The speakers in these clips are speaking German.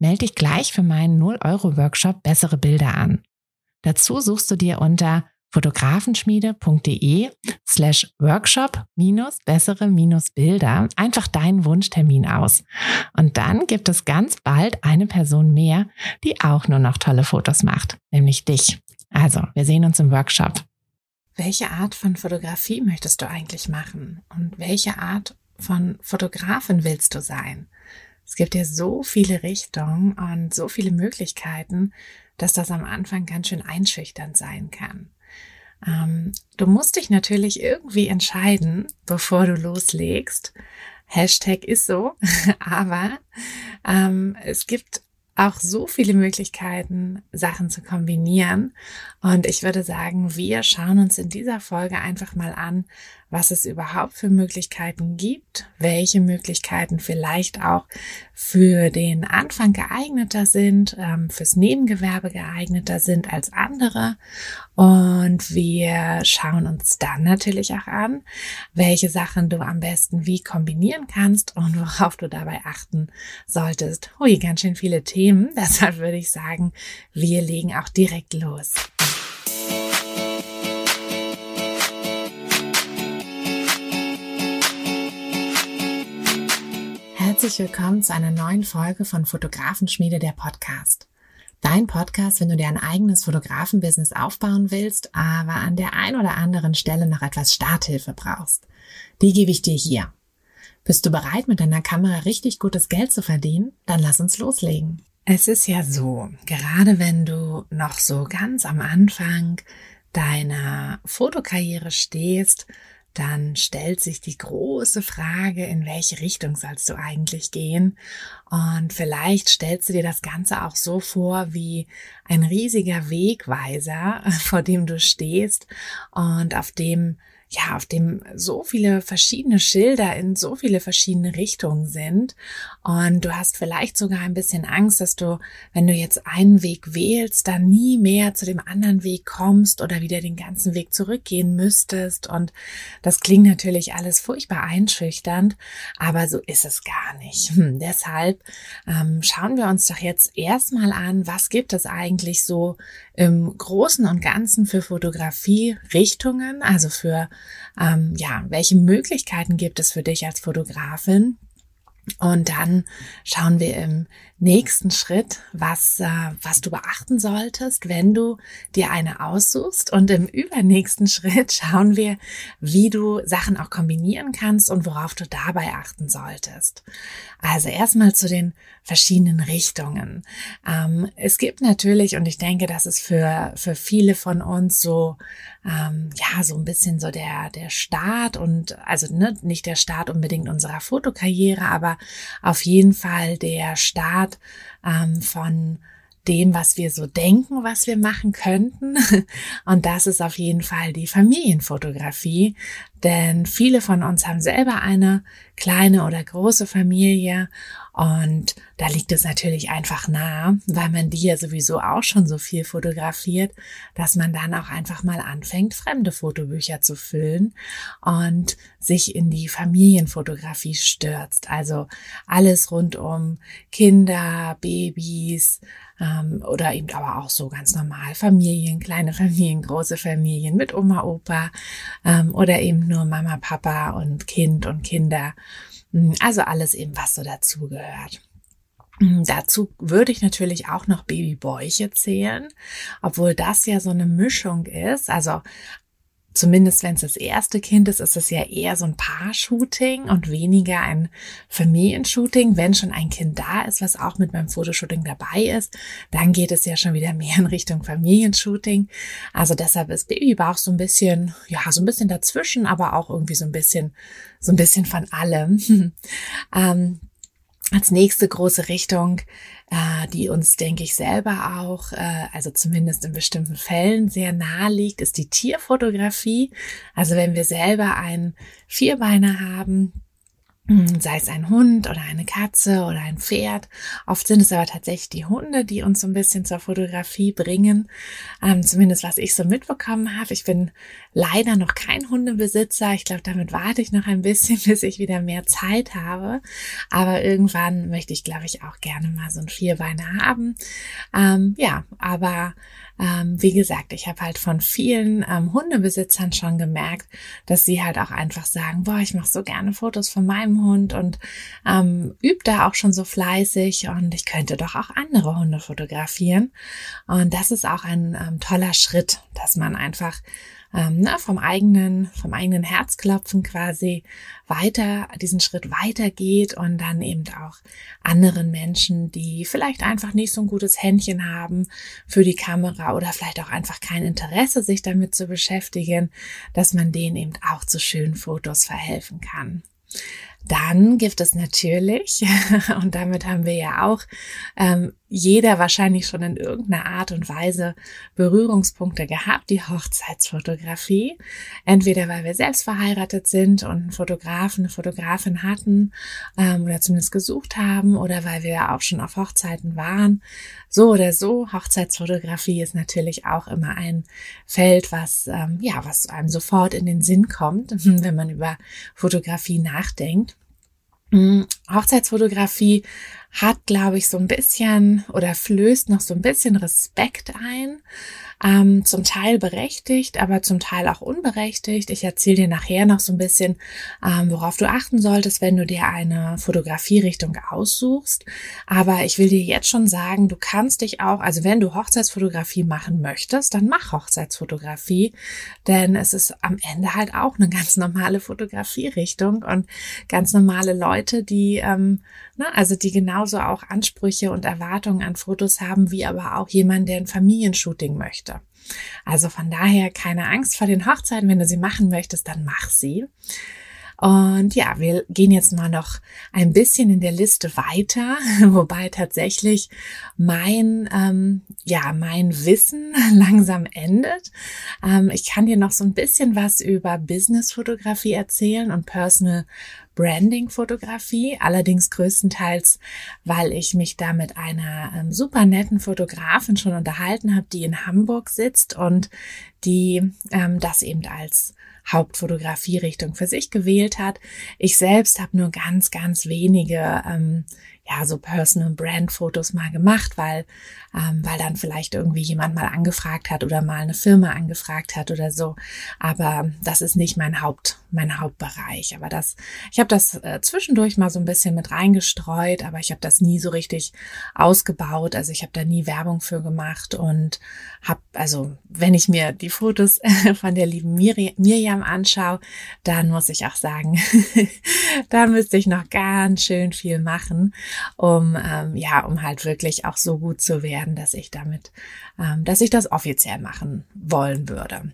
Melde dich gleich für meinen 0-Euro-Workshop Bessere Bilder an. Dazu suchst du dir unter fotografenschmiede.de slash workshop minus bessere minus Bilder einfach deinen Wunschtermin aus. Und dann gibt es ganz bald eine Person mehr, die auch nur noch tolle Fotos macht, nämlich dich. Also, wir sehen uns im Workshop. Welche Art von Fotografie möchtest du eigentlich machen? Und welche Art von Fotografin willst du sein? Es gibt ja so viele Richtungen und so viele Möglichkeiten, dass das am Anfang ganz schön einschüchternd sein kann. Ähm, du musst dich natürlich irgendwie entscheiden, bevor du loslegst. Hashtag ist so, aber ähm, es gibt auch so viele Möglichkeiten, Sachen zu kombinieren. Und ich würde sagen, wir schauen uns in dieser Folge einfach mal an, was es überhaupt für Möglichkeiten gibt, welche Möglichkeiten vielleicht auch für den Anfang geeigneter sind, ähm, fürs Nebengewerbe geeigneter sind als andere. Und wir schauen uns dann natürlich auch an, welche Sachen du am besten wie kombinieren kannst und worauf du dabei achten solltest. Hui, ganz schön viele Themen. Deshalb würde ich sagen, wir legen auch direkt los. Herzlich willkommen zu einer neuen Folge von Fotografenschmiede der Podcast. Dein Podcast, wenn du dir ein eigenes Fotografenbusiness aufbauen willst, aber an der ein oder anderen Stelle noch etwas Starthilfe brauchst. Die gebe ich dir hier. Bist du bereit, mit deiner Kamera richtig gutes Geld zu verdienen? Dann lass uns loslegen. Es ist ja so, gerade wenn du noch so ganz am Anfang deiner Fotokarriere stehst, dann stellt sich die große Frage, in welche Richtung sollst du eigentlich gehen? Und vielleicht stellst du dir das Ganze auch so vor wie ein riesiger Wegweiser, vor dem du stehst und auf dem ja, auf dem so viele verschiedene Schilder in so viele verschiedene Richtungen sind. Und du hast vielleicht sogar ein bisschen Angst, dass du, wenn du jetzt einen Weg wählst, dann nie mehr zu dem anderen Weg kommst oder wieder den ganzen Weg zurückgehen müsstest. Und das klingt natürlich alles furchtbar einschüchternd, aber so ist es gar nicht. Hm, deshalb ähm, schauen wir uns doch jetzt erstmal an, was gibt es eigentlich so im Großen und Ganzen für Fotografie Richtungen, also für ähm, ja, welche Möglichkeiten gibt es für dich als Fotografin? Und dann schauen wir im nächsten Schritt, was, äh, was du beachten solltest, wenn du dir eine aussuchst. Und im übernächsten Schritt schauen wir, wie du Sachen auch kombinieren kannst und worauf du dabei achten solltest. Also erstmal zu den verschiedenen Richtungen. Ähm, es gibt natürlich, und ich denke, das ist für, für viele von uns so, ähm, ja, so ein bisschen so der, der Start und, also ne, nicht der Start unbedingt unserer Fotokarriere, aber auf jeden Fall der Start Art ähm, von dem, was wir so denken, was wir machen könnten. Und das ist auf jeden Fall die Familienfotografie. Denn viele von uns haben selber eine kleine oder große Familie und da liegt es natürlich einfach nah, weil man die ja sowieso auch schon so viel fotografiert, dass man dann auch einfach mal anfängt, fremde Fotobücher zu füllen und sich in die Familienfotografie stürzt. Also alles rund um Kinder, Babys, ähm, oder eben aber auch so ganz normal Familien, kleine Familien, große Familien mit Oma, Opa ähm, oder eben nur Mama, Papa und Kind und Kinder. Hm, also alles eben, was so dazugehört. Hm, dazu würde ich natürlich auch noch Babybäuche zählen, obwohl das ja so eine Mischung ist. Also zumindest wenn es das erste Kind ist, ist es ja eher so ein Paar-Shooting und weniger ein Familienshooting. Wenn schon ein Kind da ist, was auch mit meinem Fotoshooting dabei ist, dann geht es ja schon wieder mehr in Richtung Familienshooting. Also deshalb ist Babybauch so ein bisschen, ja, so ein bisschen dazwischen, aber auch irgendwie so ein bisschen, so ein bisschen von allem. ähm, als nächste große Richtung äh, die uns, denke ich, selber auch, äh, also zumindest in bestimmten Fällen sehr nahe liegt, ist die Tierfotografie. Also wenn wir selber einen Vierbeiner haben, sei es ein Hund oder eine Katze oder ein Pferd. Oft sind es aber tatsächlich die Hunde, die uns so ein bisschen zur Fotografie bringen. Ähm, zumindest was ich so mitbekommen habe. Ich bin leider noch kein Hundebesitzer. Ich glaube, damit warte ich noch ein bisschen, bis ich wieder mehr Zeit habe. Aber irgendwann möchte ich, glaube ich, auch gerne mal so ein Vierbeiner haben. Ähm, ja, aber ähm, wie gesagt, ich habe halt von vielen ähm, Hundebesitzern schon gemerkt, dass sie halt auch einfach sagen, boah, ich mache so gerne Fotos von meinem Hund und ähm, übe da auch schon so fleißig und ich könnte doch auch andere Hunde fotografieren. Und das ist auch ein ähm, toller Schritt, dass man einfach ähm, na, vom eigenen, vom eigenen Herzklopfen quasi weiter, diesen Schritt weitergeht und dann eben auch anderen Menschen, die vielleicht einfach nicht so ein gutes Händchen haben für die Kamera oder vielleicht auch einfach kein Interesse, sich damit zu beschäftigen, dass man denen eben auch zu schönen Fotos verhelfen kann. Dann gibt es natürlich, und damit haben wir ja auch ähm, jeder wahrscheinlich schon in irgendeiner Art und Weise Berührungspunkte gehabt, die Hochzeitsfotografie. Entweder weil wir selbst verheiratet sind und einen Fotografen, eine Fotografin hatten ähm, oder zumindest gesucht haben oder weil wir auch schon auf Hochzeiten waren. So oder so, Hochzeitsfotografie ist natürlich auch immer ein Feld, was, ähm, ja, was einem sofort in den Sinn kommt, wenn man über Fotografie nachdenkt. Hm, Hochzeitsfotografie hat, glaube ich, so ein bisschen oder flößt noch so ein bisschen Respekt ein ähm, zum Teil berechtigt, aber zum Teil auch unberechtigt. Ich erzähle dir nachher noch so ein bisschen, ähm, worauf du achten solltest, wenn du dir eine Fotografierichtung aussuchst. Aber ich will dir jetzt schon sagen, du kannst dich auch, also wenn du Hochzeitsfotografie machen möchtest, dann mach Hochzeitsfotografie, denn es ist am Ende halt auch eine ganz normale Fotografierichtung und ganz normale Leute, die, ähm, na, also die genauso auch Ansprüche und Erwartungen an Fotos haben, wie aber auch jemand, der ein Familienshooting möchte. Also von daher keine Angst vor den Hochzeiten. Wenn du sie machen möchtest, dann mach sie. Und ja, wir gehen jetzt mal noch ein bisschen in der Liste weiter, wobei tatsächlich mein, ähm, ja, mein Wissen langsam endet. Ähm, ich kann dir noch so ein bisschen was über Business-Fotografie erzählen und Personal Branding-Fotografie, allerdings größtenteils, weil ich mich da mit einer ähm, super netten Fotografin schon unterhalten habe, die in Hamburg sitzt und die ähm, das eben als Hauptfotografierichtung für sich gewählt hat. Ich selbst habe nur ganz, ganz wenige ähm, ja, so Personal Brand Fotos mal gemacht, weil, ähm, weil dann vielleicht irgendwie jemand mal angefragt hat oder mal eine Firma angefragt hat oder so. Aber das ist nicht mein Haupt, mein Hauptbereich. Aber das, ich habe das äh, zwischendurch mal so ein bisschen mit reingestreut, aber ich habe das nie so richtig ausgebaut. Also ich habe da nie Werbung für gemacht und habe, also wenn ich mir die Fotos von der lieben Miri Miriam anschaue, dann muss ich auch sagen, da müsste ich noch ganz schön viel machen um ähm, ja, um halt wirklich auch so gut zu werden, dass ich damit, ähm, dass ich das offiziell machen wollen würde.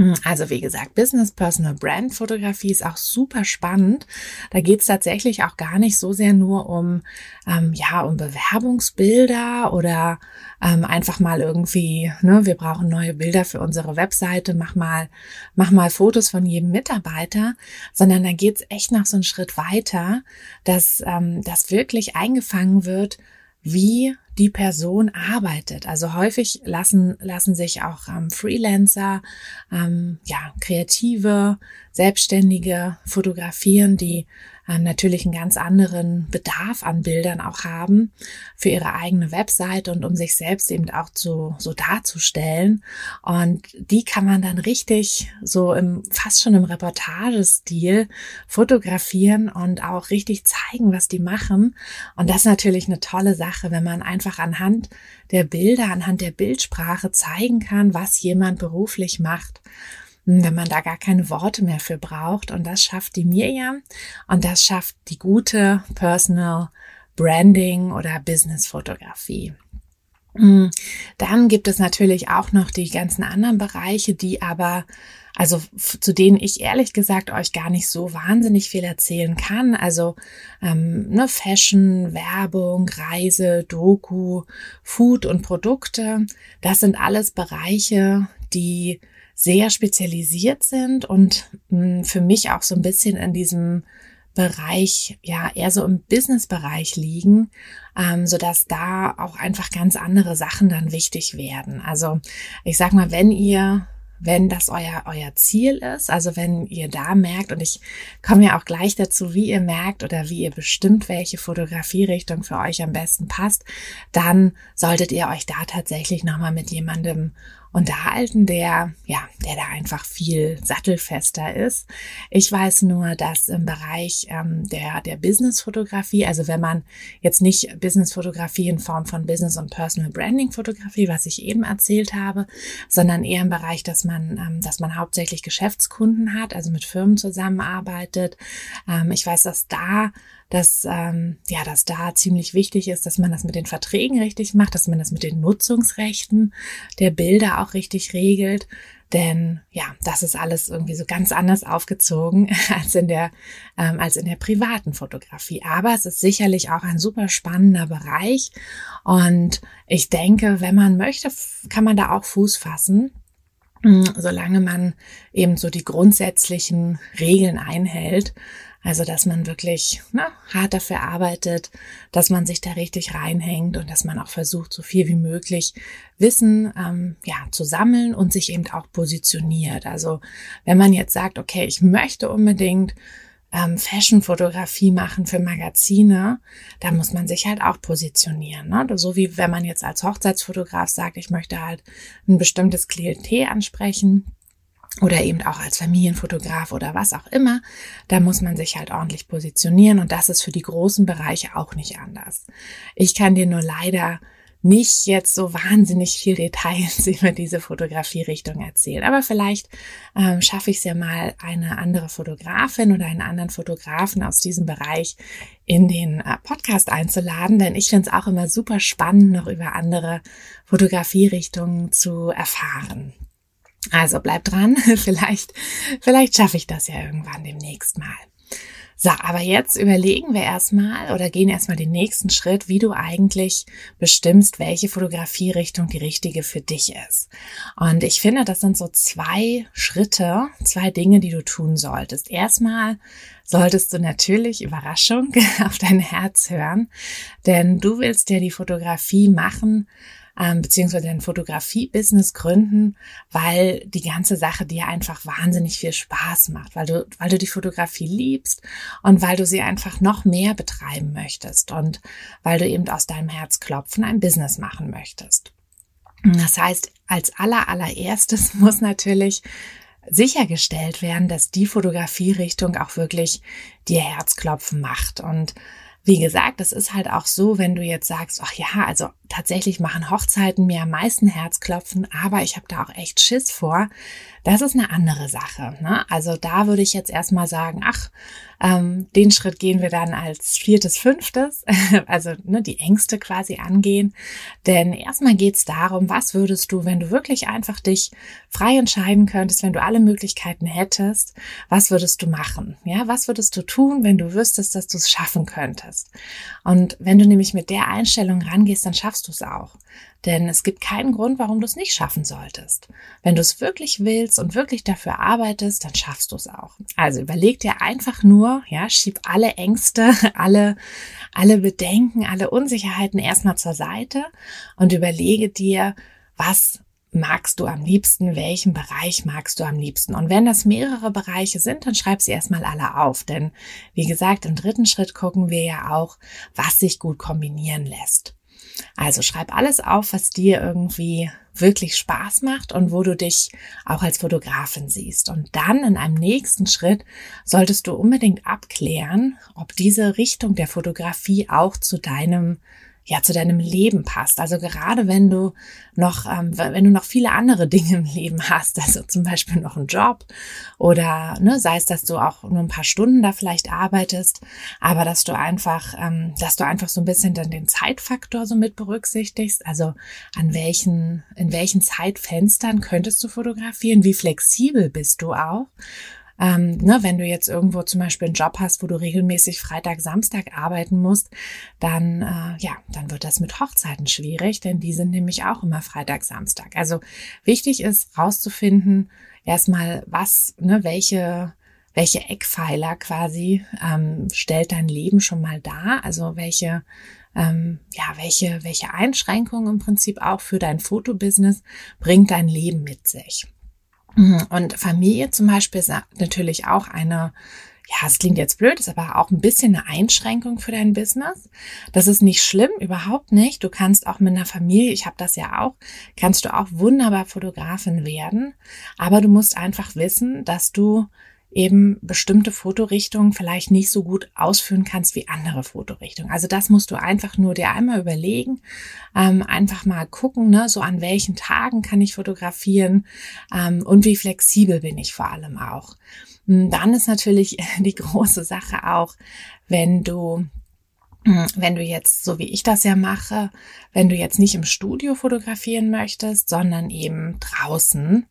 Hm, also wie gesagt, Business Personal Brand Fotografie ist auch super spannend. Da geht es tatsächlich auch gar nicht so sehr nur um ähm, ja um Bewerbungsbilder oder ähm, einfach mal irgendwie, ne, wir brauchen neue Bilder für unsere Webseite, mach mal mach mal Fotos von jedem Mitarbeiter, sondern da geht es echt noch so einen Schritt weiter, dass ähm, das wirklich eingefangen wird, wie die Person arbeitet. Also häufig lassen, lassen sich auch ähm, Freelancer, ähm, ja, Kreative, Selbstständige fotografieren, die natürlich einen ganz anderen Bedarf an Bildern auch haben für ihre eigene Webseite und um sich selbst eben auch zu, so darzustellen. Und die kann man dann richtig so im, fast schon im Reportagestil fotografieren und auch richtig zeigen, was die machen. Und das ist natürlich eine tolle Sache, wenn man einfach anhand der Bilder, anhand der Bildsprache zeigen kann, was jemand beruflich macht wenn man da gar keine Worte mehr für braucht. Und das schafft die Miriam und das schafft die gute Personal Branding oder Business Fotografie. Mm, dann gibt es natürlich auch noch die ganzen anderen Bereiche, die aber also zu denen ich ehrlich gesagt euch gar nicht so wahnsinnig viel erzählen kann. Also ähm, ne, Fashion, Werbung, Reise, Doku, Food und Produkte, das sind alles Bereiche, die sehr spezialisiert sind und mh, für mich auch so ein bisschen in diesem Bereich, ja, eher so im Business-Bereich liegen, ähm, so dass da auch einfach ganz andere Sachen dann wichtig werden. Also ich sag mal, wenn ihr wenn das euer, euer Ziel ist, also wenn ihr da merkt, und ich komme ja auch gleich dazu, wie ihr merkt oder wie ihr bestimmt, welche Fotografierichtung für euch am besten passt, dann solltet ihr euch da tatsächlich nochmal mit jemandem unterhalten, der, ja, der da einfach viel sattelfester ist. Ich weiß nur, dass im Bereich ähm, der, der Business-Fotografie, also wenn man jetzt nicht Business-Fotografie in Form von Business- und Personal Branding-Fotografie, was ich eben erzählt habe, sondern eher im Bereich, dass man, ähm, dass man hauptsächlich Geschäftskunden hat, also mit Firmen zusammenarbeitet. Ähm, ich weiß, dass da dass ähm, ja, dass da ziemlich wichtig ist, dass man das mit den Verträgen richtig macht, dass man das mit den Nutzungsrechten der Bilder auch richtig regelt. Denn ja, das ist alles irgendwie so ganz anders aufgezogen als in der ähm, als in der privaten Fotografie. Aber es ist sicherlich auch ein super spannender Bereich und ich denke, wenn man möchte, kann man da auch Fuß fassen solange man eben so die grundsätzlichen Regeln einhält. Also, dass man wirklich na, hart dafür arbeitet, dass man sich da richtig reinhängt und dass man auch versucht, so viel wie möglich Wissen ähm, ja, zu sammeln und sich eben auch positioniert. Also, wenn man jetzt sagt, okay, ich möchte unbedingt ähm, Fashion-Fotografie machen für Magazine, da muss man sich halt auch positionieren. Ne? So wie wenn man jetzt als Hochzeitsfotograf sagt, ich möchte halt ein bestimmtes Klientel ansprechen, oder eben auch als Familienfotograf oder was auch immer, da muss man sich halt ordentlich positionieren und das ist für die großen Bereiche auch nicht anders. Ich kann dir nur leider nicht jetzt so wahnsinnig viel Details über diese Fotografierichtung erzählen. Aber vielleicht ähm, schaffe ich es ja mal, eine andere Fotografin oder einen anderen Fotografen aus diesem Bereich in den äh, Podcast einzuladen, denn ich finde es auch immer super spannend, noch über andere Fotografierichtungen zu erfahren. Also bleib dran, vielleicht, vielleicht schaffe ich das ja irgendwann demnächst mal. So, aber jetzt überlegen wir erstmal oder gehen erstmal den nächsten Schritt, wie du eigentlich bestimmst, welche Fotografierichtung die richtige für dich ist. Und ich finde, das sind so zwei Schritte, zwei Dinge, die du tun solltest. Erstmal solltest du natürlich Überraschung auf dein Herz hören, denn du willst ja die Fotografie machen, ähm, beziehungsweise ein Fotografie-Business gründen, weil die ganze Sache dir einfach wahnsinnig viel Spaß macht, weil du, weil du die Fotografie liebst und weil du sie einfach noch mehr betreiben möchtest und weil du eben aus deinem Herzklopfen ein Business machen möchtest. Das heißt, als aller allererstes muss natürlich sichergestellt werden, dass die Fotografierichtung auch wirklich dir Herzklopfen macht und wie gesagt, es ist halt auch so, wenn du jetzt sagst, ach ja, also tatsächlich machen Hochzeiten mir am meisten Herzklopfen, aber ich habe da auch echt Schiss vor. Das ist eine andere Sache. Ne? Also da würde ich jetzt erstmal sagen, ach, ähm, den Schritt gehen wir dann als viertes, fünftes, also ne, die Ängste quasi angehen. Denn erstmal geht's darum, was würdest du, wenn du wirklich einfach dich frei entscheiden könntest, wenn du alle Möglichkeiten hättest, was würdest du machen? Ja, was würdest du tun, wenn du wüsstest, dass du es schaffen könntest? Und wenn du nämlich mit der Einstellung rangehst, dann schaffst du es auch. Denn es gibt keinen Grund, warum du es nicht schaffen solltest. Wenn du es wirklich willst und wirklich dafür arbeitest, dann schaffst du es auch. Also überleg dir einfach nur, ja, schieb alle Ängste, alle, alle Bedenken, alle Unsicherheiten erstmal zur Seite und überlege dir, was magst du am liebsten, welchen Bereich magst du am liebsten. Und wenn das mehrere Bereiche sind, dann schreib sie erstmal alle auf. Denn wie gesagt, im dritten Schritt gucken wir ja auch, was sich gut kombinieren lässt. Also schreib alles auf, was dir irgendwie wirklich Spaß macht und wo du dich auch als Fotografin siehst. Und dann in einem nächsten Schritt solltest du unbedingt abklären, ob diese Richtung der Fotografie auch zu deinem ja zu deinem Leben passt. Also gerade wenn du noch, ähm, wenn du noch viele andere Dinge im Leben hast, also zum Beispiel noch einen Job oder ne, sei es, dass du auch nur ein paar Stunden da vielleicht arbeitest, aber dass du einfach, ähm, dass du einfach so ein bisschen dann den Zeitfaktor so mit berücksichtigst. Also an welchen, in welchen Zeitfenstern könntest du fotografieren? Wie flexibel bist du auch? Ähm, ne, wenn du jetzt irgendwo zum Beispiel einen Job hast, wo du regelmäßig Freitag, Samstag arbeiten musst, dann äh, ja, dann wird das mit Hochzeiten schwierig, denn die sind nämlich auch immer Freitag, Samstag. Also wichtig ist rauszufinden, erstmal was, ne, welche welche Eckpfeiler quasi ähm, stellt dein Leben schon mal dar? Also welche ähm, ja, welche, welche Einschränkungen im Prinzip auch für dein Fotobusiness bringt dein Leben mit sich? Mhm. Und Familie zum Beispiel ist natürlich auch eine, ja, es klingt jetzt blöd, ist aber auch ein bisschen eine Einschränkung für dein Business. Das ist nicht schlimm, überhaupt nicht. Du kannst auch mit einer Familie, ich habe das ja auch, kannst du auch wunderbar Fotografin werden. Aber du musst einfach wissen, dass du eben bestimmte Fotorichtungen vielleicht nicht so gut ausführen kannst wie andere Fotorichtungen. Also das musst du einfach nur dir einmal überlegen, ähm, einfach mal gucken, ne, so an welchen Tagen kann ich fotografieren ähm, und wie flexibel bin ich vor allem auch. Hm, dann ist natürlich die große Sache auch, wenn du hm, wenn du jetzt, so wie ich das ja mache, wenn du jetzt nicht im Studio fotografieren möchtest, sondern eben draußen,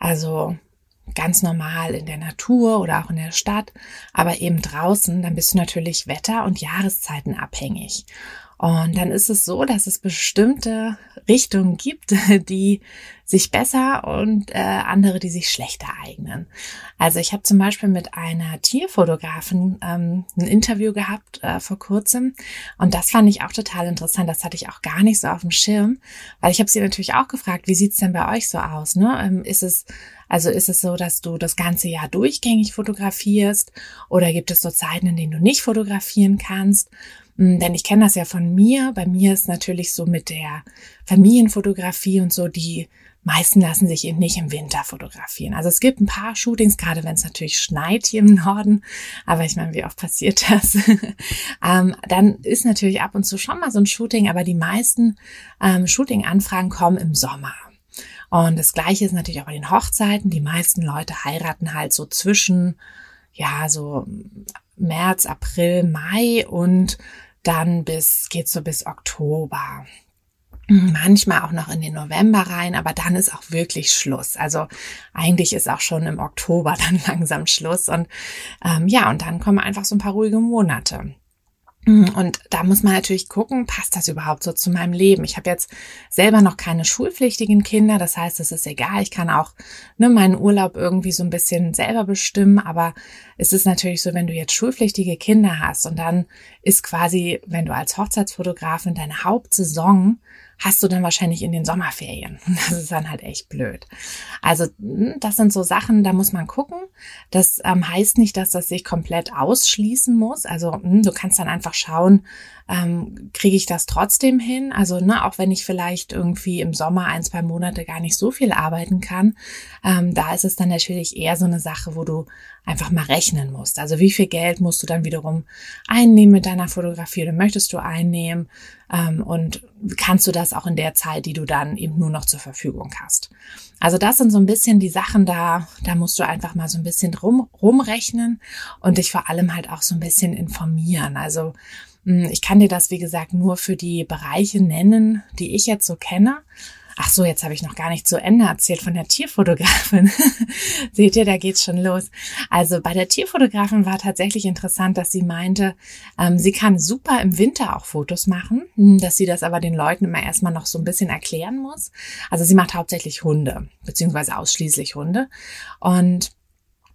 also ganz normal in der Natur oder auch in der Stadt, aber eben draußen, dann bist du natürlich Wetter- und Jahreszeiten abhängig. Und dann ist es so, dass es bestimmte Richtungen gibt, die sich besser und äh, andere, die sich schlechter eignen. Also ich habe zum Beispiel mit einer Tierfotografin ähm, ein Interview gehabt äh, vor kurzem und das fand ich auch total interessant. Das hatte ich auch gar nicht so auf dem Schirm, weil ich habe sie natürlich auch gefragt, wie sieht's denn bei euch so aus? Ne? Ähm, ist es also ist es so, dass du das ganze Jahr durchgängig fotografierst oder gibt es so Zeiten, in denen du nicht fotografieren kannst? Hm, denn ich kenne das ja von mir. Bei mir ist natürlich so mit der Familienfotografie und so, die meisten lassen sich eben nicht im Winter fotografieren. Also es gibt ein paar Shootings, gerade wenn es natürlich schneit hier im Norden. Aber ich meine, wie oft passiert das? ähm, dann ist natürlich ab und zu schon mal so ein Shooting, aber die meisten ähm, Shooting-Anfragen kommen im Sommer. Und das Gleiche ist natürlich auch bei den Hochzeiten. Die meisten Leute heiraten halt so zwischen, ja, so März, April, Mai und dann bis, geht so bis Oktober. Manchmal auch noch in den November rein, aber dann ist auch wirklich Schluss. Also eigentlich ist auch schon im Oktober dann langsam Schluss und ähm, ja, und dann kommen einfach so ein paar ruhige Monate. Und da muss man natürlich gucken, passt das überhaupt so zu meinem Leben? Ich habe jetzt selber noch keine schulpflichtigen Kinder, das heißt, es ist egal, ich kann auch ne, meinen Urlaub irgendwie so ein bisschen selber bestimmen, aber es ist natürlich so, wenn du jetzt schulpflichtige Kinder hast und dann ist quasi, wenn du als Hochzeitsfotografin deine Hauptsaison hast du dann wahrscheinlich in den Sommerferien. Das ist dann halt echt blöd. Also hm, das sind so Sachen, da muss man gucken. Das ähm, heißt nicht, dass das sich komplett ausschließen muss. Also mh, hm, du kannst dann einfach schauen, ähm, kriege ich das trotzdem hin? Also ne, auch wenn ich vielleicht irgendwie im Sommer ein, zwei Monate gar nicht so viel arbeiten kann, ähm, da ist es dann natürlich eher so eine Sache, wo du einfach mal rechnen musst. Also wie viel Geld musst du dann wiederum einnehmen mit deiner Fotografie oder möchtest du einnehmen? Ähm, und kannst du das auch in der Zeit, die du dann eben nur noch zur Verfügung hast? Also das sind so ein bisschen die Sachen da, da musst du einfach mal so ein bisschen rum, rumrechnen und dich vor allem halt auch so ein bisschen informieren. Also hm, ich kann dir das, wie gesagt, nur für die Bereiche nennen, die ich jetzt so kenne. Ach so, jetzt habe ich noch gar nicht zu Ende erzählt von der Tierfotografin. Seht ihr, da geht's schon los. Also bei der Tierfotografin war tatsächlich interessant, dass sie meinte, ähm, sie kann super im Winter auch Fotos machen, hm, dass sie das aber den Leuten immer erstmal noch so ein bisschen erklären muss. Also sie macht hauptsächlich Hunde, beziehungsweise ausschließlich Hunde. Und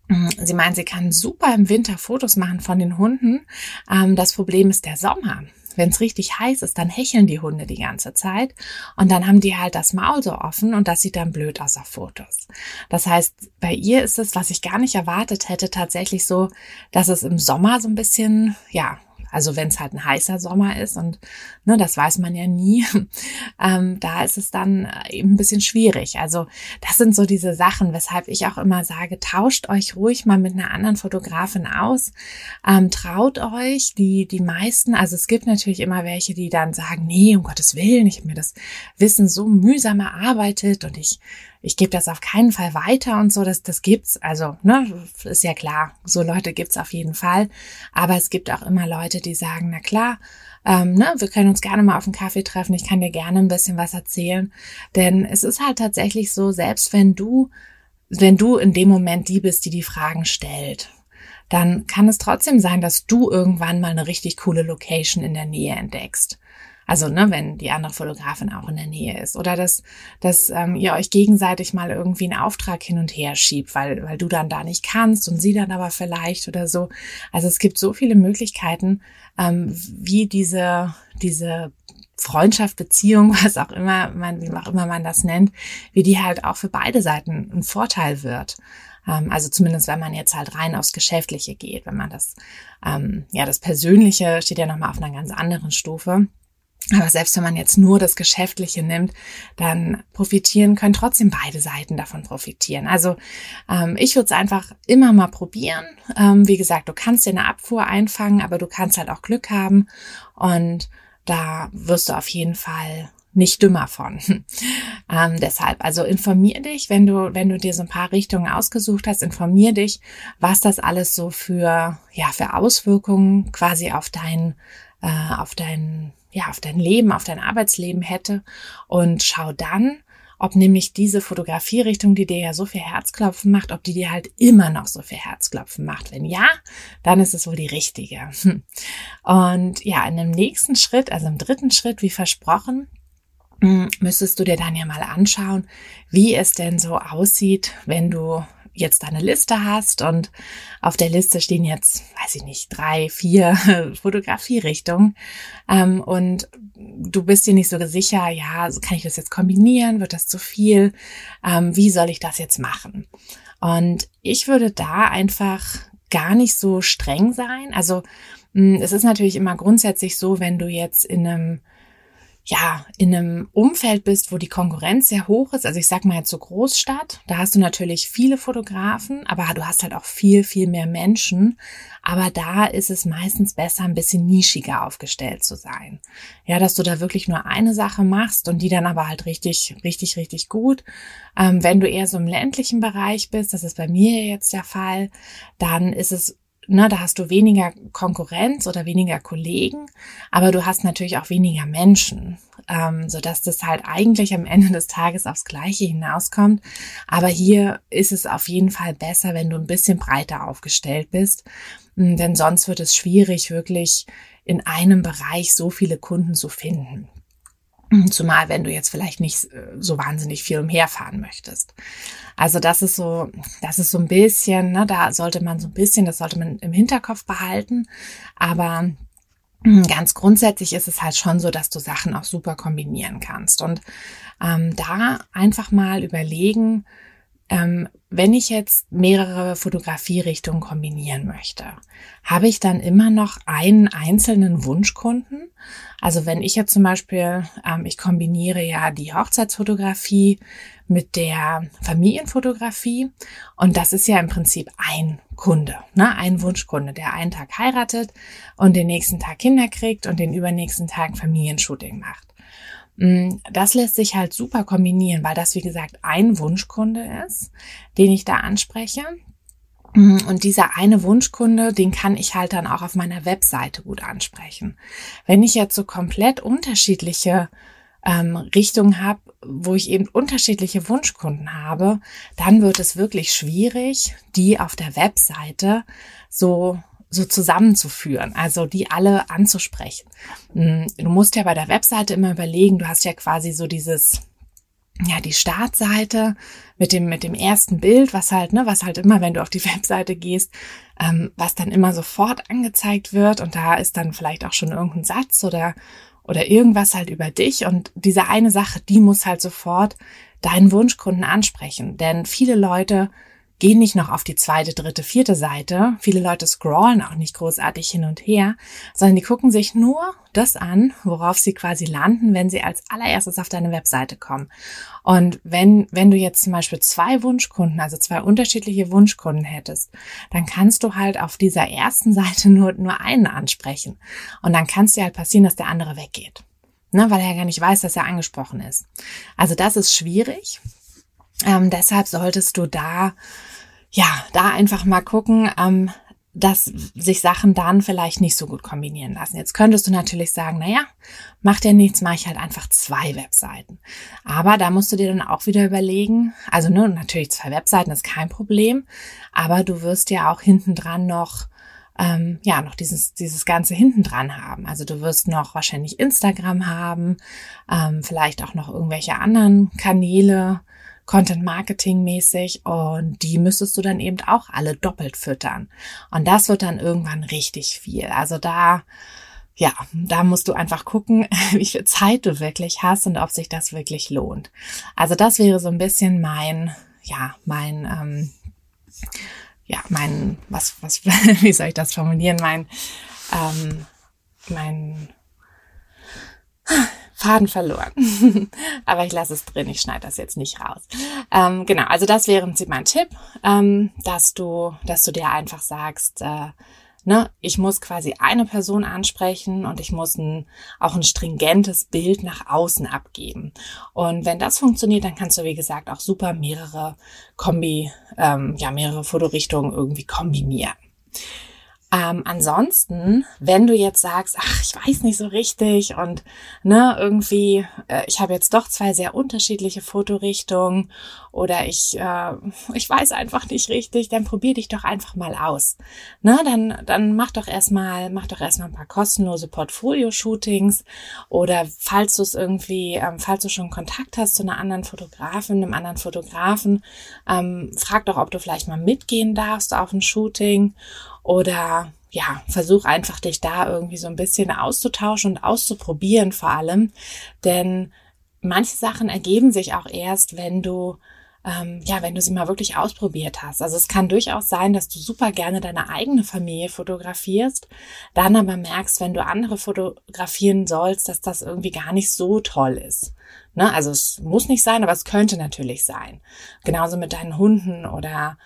Mm, sie meint, sie kann super im Winter Fotos machen von den Hunden. Ähm, das Problem ist der Sommer. Wenn es richtig heiß ist, dann hecheln die Hunde die ganze Zeit und dann haben die halt das Maul so offen und das sieht dann blöd aus auf Fotos. Das heißt, bei ihr ist es, was ich gar nicht erwartet hätte, tatsächlich so, dass es im Sommer so ein bisschen, ja, Also wenn es halt ein heißer Sommer ist und ne, das weiß man ja nie, ähm, da ist es dann eben ein bisschen schwierig. Also das sind so diese Sachen, weshalb ich auch immer sage, tauscht euch ruhig mal mit einer anderen Fotografin aus, ähm, traut euch. Die die meisten, also es gibt natürlich immer welche, die dann sagen, nee, um Gottes Willen, ich habe mir das Wissen so mühsam erarbeitet und ich ich gebe das auf keinen Fall weiter und so, das, das gibt's. Also, ne, ist ja klar, so Leute gibt's auf jeden Fall. Aber es gibt auch immer Leute, die sagen, na klar, ähm, ne, wir können uns gerne mal auf einen Kaffee treffen, ich kann dir gerne ein bisschen was erzählen. Denn es ist halt tatsächlich so, selbst wenn du, wenn du in dem Moment die bist, die die Fragen stellt, dann kann es trotzdem sein, dass du irgendwann mal eine richtig coole Location in der Nähe entdeckst. Also, ne, wenn die andere Fotografin auch in der Nähe ist. Oder dass, dass ähm, ihr euch gegenseitig mal irgendwie einen Auftrag hin und her schiebt, weil, weil du dann da nicht kannst und sie dann aber vielleicht oder so. Also es gibt so viele Möglichkeiten, ähm, wie diese, diese Freundschaft, Beziehung, was auch immer man, wie auch immer man das nennt, wie die halt auch für beide Seiten ein Vorteil wird. Ähm, also zumindest, wenn man jetzt halt rein aufs Geschäftliche geht, wenn man das, ähm, ja, das Persönliche steht ja nochmal auf einer ganz anderen Stufe. Aber selbst wenn man jetzt nur das Geschäftliche nimmt, dann profitieren können trotzdem beide Seiten davon profitieren. Also ähm, ich würde es einfach immer mal probieren. Ähm, wie gesagt, du kannst dir eine Abfuhr einfangen, aber du kannst halt auch Glück haben und da wirst du auf jeden Fall nicht dümmer von. ähm, deshalb, also informier dich, wenn du, wenn du dir so ein paar Richtungen ausgesucht hast, informier dich, was das alles so für, ja, für Auswirkungen quasi auf dein, äh, auf dein ja, auf dein Leben, auf dein Arbeitsleben hätte und schau dann, ob nämlich diese Fotografierichtung, die dir ja so viel Herzklopfen macht, ob die dir halt immer noch so viel Herzklopfen macht. Wenn ja, dann ist es wohl die richtige. Und ja, in dem nächsten Schritt, also im dritten Schritt, wie versprochen, hm, müsstest du dir dann ja mal anschauen, wie es denn so aussieht, wenn du jetzt deine Liste hast und auf der Liste stehen jetzt, weiß ich nicht, drei, vier Fotografierichtungen ähm, und du bist dir nicht so sicher, ja, kann ich das jetzt kombinieren, wird das zu viel, ähm, wie soll ich das jetzt machen? Und ich würde da einfach gar nicht so streng sein. Also hm, es ist natürlich immer grundsätzlich so, wenn du jetzt in einem ja, in einem Umfeld bist, wo die Konkurrenz sehr hoch ist, also ich sag mal jetzt so Großstadt, da hast du natürlich viele Fotografen, aber du hast halt auch viel, viel mehr Menschen. Aber da ist es meistens besser, ein bisschen nischiger aufgestellt zu sein. Ja, dass du da wirklich nur eine Sache machst und die dann aber halt richtig, richtig, richtig gut. Ähm, wenn du eher so im ländlichen Bereich bist, das ist bei mir jetzt der Fall, dann ist es ne, da hast du weniger Konkurrenz oder weniger Kollegen, aber du hast natürlich auch weniger Menschen, ähm, so dass das halt eigentlich am Ende des Tages aufs Gleiche hinauskommt. Aber hier ist es auf jeden Fall besser, wenn du ein bisschen breiter aufgestellt bist, hm, denn sonst wird es schwierig, wirklich in einem Bereich so viele Kunden zu finden. Zumal, wenn du jetzt vielleicht nicht äh, so wahnsinnig viel umherfahren möchtest. Also das ist so, das ist so ein bisschen, ne, da sollte man so ein bisschen, das sollte man im Hinterkopf behalten. Aber hm, ganz grundsätzlich ist es halt schon so, dass du Sachen auch super kombinieren kannst. Und ähm, da einfach mal überlegen, ähm, wenn ich jetzt mehrere Fotografierichtungen kombinieren möchte, habe ich dann immer noch einen einzelnen Wunschkunden? Also wenn ich jetzt zum Beispiel, ähm, ich kombiniere ja die Hochzeitsfotografie mit der Familienfotografie und das ist ja im Prinzip ein Kunde, ne? ein Wunschkunde, der einen Tag heiratet und den nächsten Tag Kinder kriegt und den übernächsten Tag Familienshooting macht. Mm, das lässt sich halt super kombinieren, weil das, wie gesagt, ein Wunschkunde ist, den ich da anspreche. Mm, und dieser eine Wunschkunde, den kann ich halt dann auch auf meiner Webseite gut ansprechen. Wenn ich jetzt so komplett unterschiedliche ähm, Richtungen habe, wo ich eben unterschiedliche Wunschkunden habe, dann wird es wirklich schwierig, die auf der Webseite so so zusammenzuführen, also die alle anzusprechen. Hm, du musst ja bei der Webseite immer überlegen, du hast ja quasi so dieses ja, die Startseite mit dem, mit dem ersten Bild, was halt, ne, was halt immer, wenn du auf die Webseite gehst, ähm, was dann immer sofort angezeigt wird und da ist dann vielleicht auch schon irgendein Satz oder, oder irgendwas halt über dich und diese eine Sache, die muss halt sofort deinen Wunschkunden ansprechen, denn viele Leute gehen nicht noch auf die zweite, dritte, vierte Seite. Viele Leute scrollen auch nicht großartig hin und her, sondern die gucken sich nur das an, worauf sie quasi landen, wenn sie als allererstes auf deine Webseite kommen. Und wenn, wenn du jetzt zum Beispiel zwei Wunschkunden, also zwei unterschiedliche Wunschkunden hättest, dann kannst du halt auf dieser ersten Seite nur, nur einen ansprechen. Und dann kann es dir halt passieren, dass der andere weggeht. Ne, weil er ja gar nicht weiß, dass er angesprochen ist. Also das ist schwierig. Ähm, deshalb solltest du da, ja, da einfach mal gucken, ähm, dass sich Sachen dann vielleicht nicht so gut kombinieren lassen. Jetzt könntest du natürlich sagen, naja, macht ja nichts, mache ich halt einfach zwei Webseiten. Aber da musst du dir dann auch wieder überlegen, also nur natürlich zwei Webseiten ist kein Problem, aber du wirst ja auch hinten dran noch ähm, ja noch dieses dieses ganze hinten dran haben. Also du wirst noch wahrscheinlich Instagram haben, ähm, vielleicht auch noch irgendwelche anderen Kanäle, Content Marketing mäßig und die müsstest du dann eben auch alle doppelt füttern. Und das wird dann irgendwann richtig viel. Also da, ja, da musst du einfach gucken, wie viel Zeit du wirklich hast und ob sich das wirklich lohnt. Also das wäre so ein bisschen mein, ja, mein, ähm, ja, mein, was, was, wie soll ich das formulieren? Mein, ähm, mein Faden verloren. Aber ich lasse es drin, ich schneide das jetzt nicht raus. Ähm, genau, also das wäre mein Tipp, ähm, dass du, dass du dir einfach sagst, äh, ne, ich muss quasi eine Person ansprechen und ich muss ein, auch ein stringentes Bild nach außen abgeben. Und wenn das funktioniert, dann kannst du, wie gesagt, auch super mehrere Kombi, ähm, ja, mehrere Fotorichtungen irgendwie kombinieren. Ähm, ansonsten, wenn du jetzt sagst, ach, ich weiß nicht so richtig und ne, irgendwie, äh, ich habe jetzt doch zwei sehr unterschiedliche Fotorichtungen oder ich, äh, ich weiß einfach nicht richtig, dann probier dich doch einfach mal aus. Ne, dann, dann mach doch erstmal, mach doch erstmal ein paar kostenlose Portfolio-Shootings oder falls du es irgendwie, ähm, falls du schon Kontakt hast zu einer anderen Fotografin, einem anderen Fotografen, ähm, frag doch, ob du vielleicht mal mitgehen darfst auf ein Shooting oder ja, versuch einfach dich da irgendwie so ein bisschen auszutauschen und auszuprobieren vor allem. Denn manche Sachen ergeben sich auch erst, wenn du ähm, ja, wenn du sie mal wirklich ausprobiert hast. Also es kann durchaus sein, dass du super gerne deine eigene Familie fotografierst, dann aber merkst, wenn du andere fotografieren sollst, dass das irgendwie gar nicht so toll ist. Ne? Also es muss nicht sein, aber es könnte natürlich sein. Genauso mit deinen Hunden oder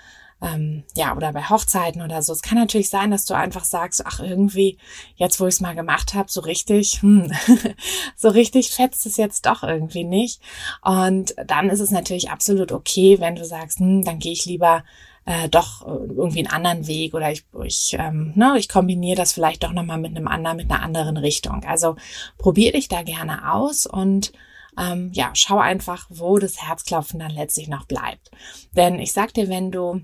ähm, ja, oder bei Hochzeiten oder so. Es kann natürlich sein, dass du einfach sagst, ach irgendwie, jetzt wo ich es mal gemacht habe, so richtig, hm, so richtig fetzt es jetzt doch irgendwie nicht. Und dann ist es natürlich absolut okay, wenn du sagst, hm, dann gehe ich lieber äh, doch äh, irgendwie einen anderen Weg oder ich, ich, ähm, ne, ich kombiniere das vielleicht doch nochmal mit einem anderen, mit einer anderen Richtung. Also probier dich da gerne aus und ähm, ja, schau einfach, wo das Herzklopfen dann letztlich noch bleibt. Denn ich sag dir, wenn du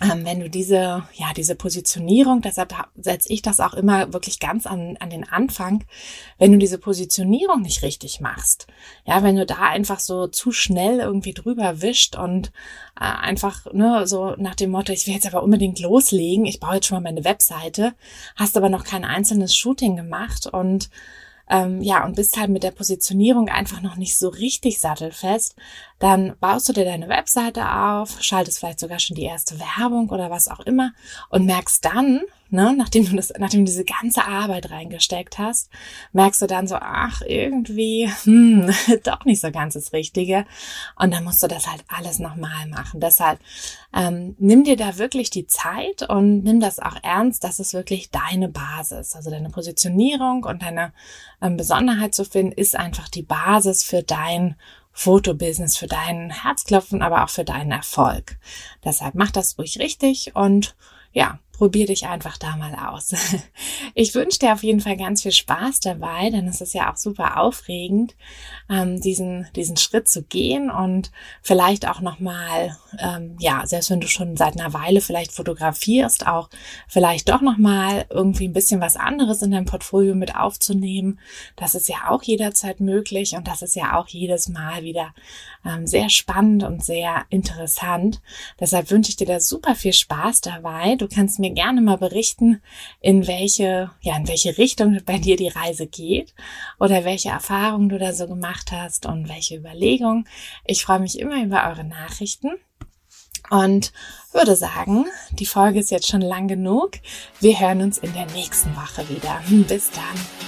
wenn du diese, ja, diese Positionierung, deshalb setze ich das auch immer wirklich ganz an, an den Anfang, wenn du diese Positionierung nicht richtig machst, ja, wenn du da einfach so zu schnell irgendwie drüber wischt und äh, einfach, ne, so nach dem Motto, ich will jetzt aber unbedingt loslegen, ich baue jetzt schon mal meine Webseite, hast aber noch kein einzelnes Shooting gemacht und ähm, ja, und bist halt mit der Positionierung einfach noch nicht so richtig sattelfest, dann baust du dir deine Webseite auf, schaltest vielleicht sogar schon die erste Werbung oder was auch immer und merkst dann, ne, nachdem du das, nachdem du diese ganze Arbeit reingesteckt hast, merkst du dann so, ach, irgendwie, hm, doch nicht so ganz das Richtige. Und dann musst du das halt alles nochmal machen. Deshalb ähm, nimm dir da wirklich die Zeit und nimm das auch ernst, das ist wirklich deine Basis. Also deine Positionierung und deine ähm, Besonderheit zu finden, ist einfach die Basis für dein Fotobusiness, für deinen Herzklopfen, aber auch für deinen Erfolg. Deshalb mach das ruhig richtig und ja, probier dich einfach da mal aus. Ich wünsche dir auf jeden Fall ganz viel Spaß dabei, denn es ist ja auch super aufregend, ähm, diesen, diesen Schritt zu gehen und vielleicht auch nochmal, ähm, ja, selbst wenn du schon seit einer Weile vielleicht fotografierst, auch vielleicht doch nochmal irgendwie ein bisschen was anderes in dein Portfolio mit aufzunehmen. Das ist ja auch jederzeit möglich und das ist ja auch jedes Mal wieder ähm, sehr spannend und sehr interessant. Deshalb wünsche ich dir da super viel Spaß dabei. Du kannst mir gerne mal berichten, in welche, ja, in welche Richtung bei dir die Reise geht oder welche Erfahrungen du da so gemacht hast und welche Überlegungen. Ich freue mich immer über eure Nachrichten. Und würde sagen, die Folge ist jetzt schon lang genug. Wir hören uns in der nächsten Woche wieder. Bis dann.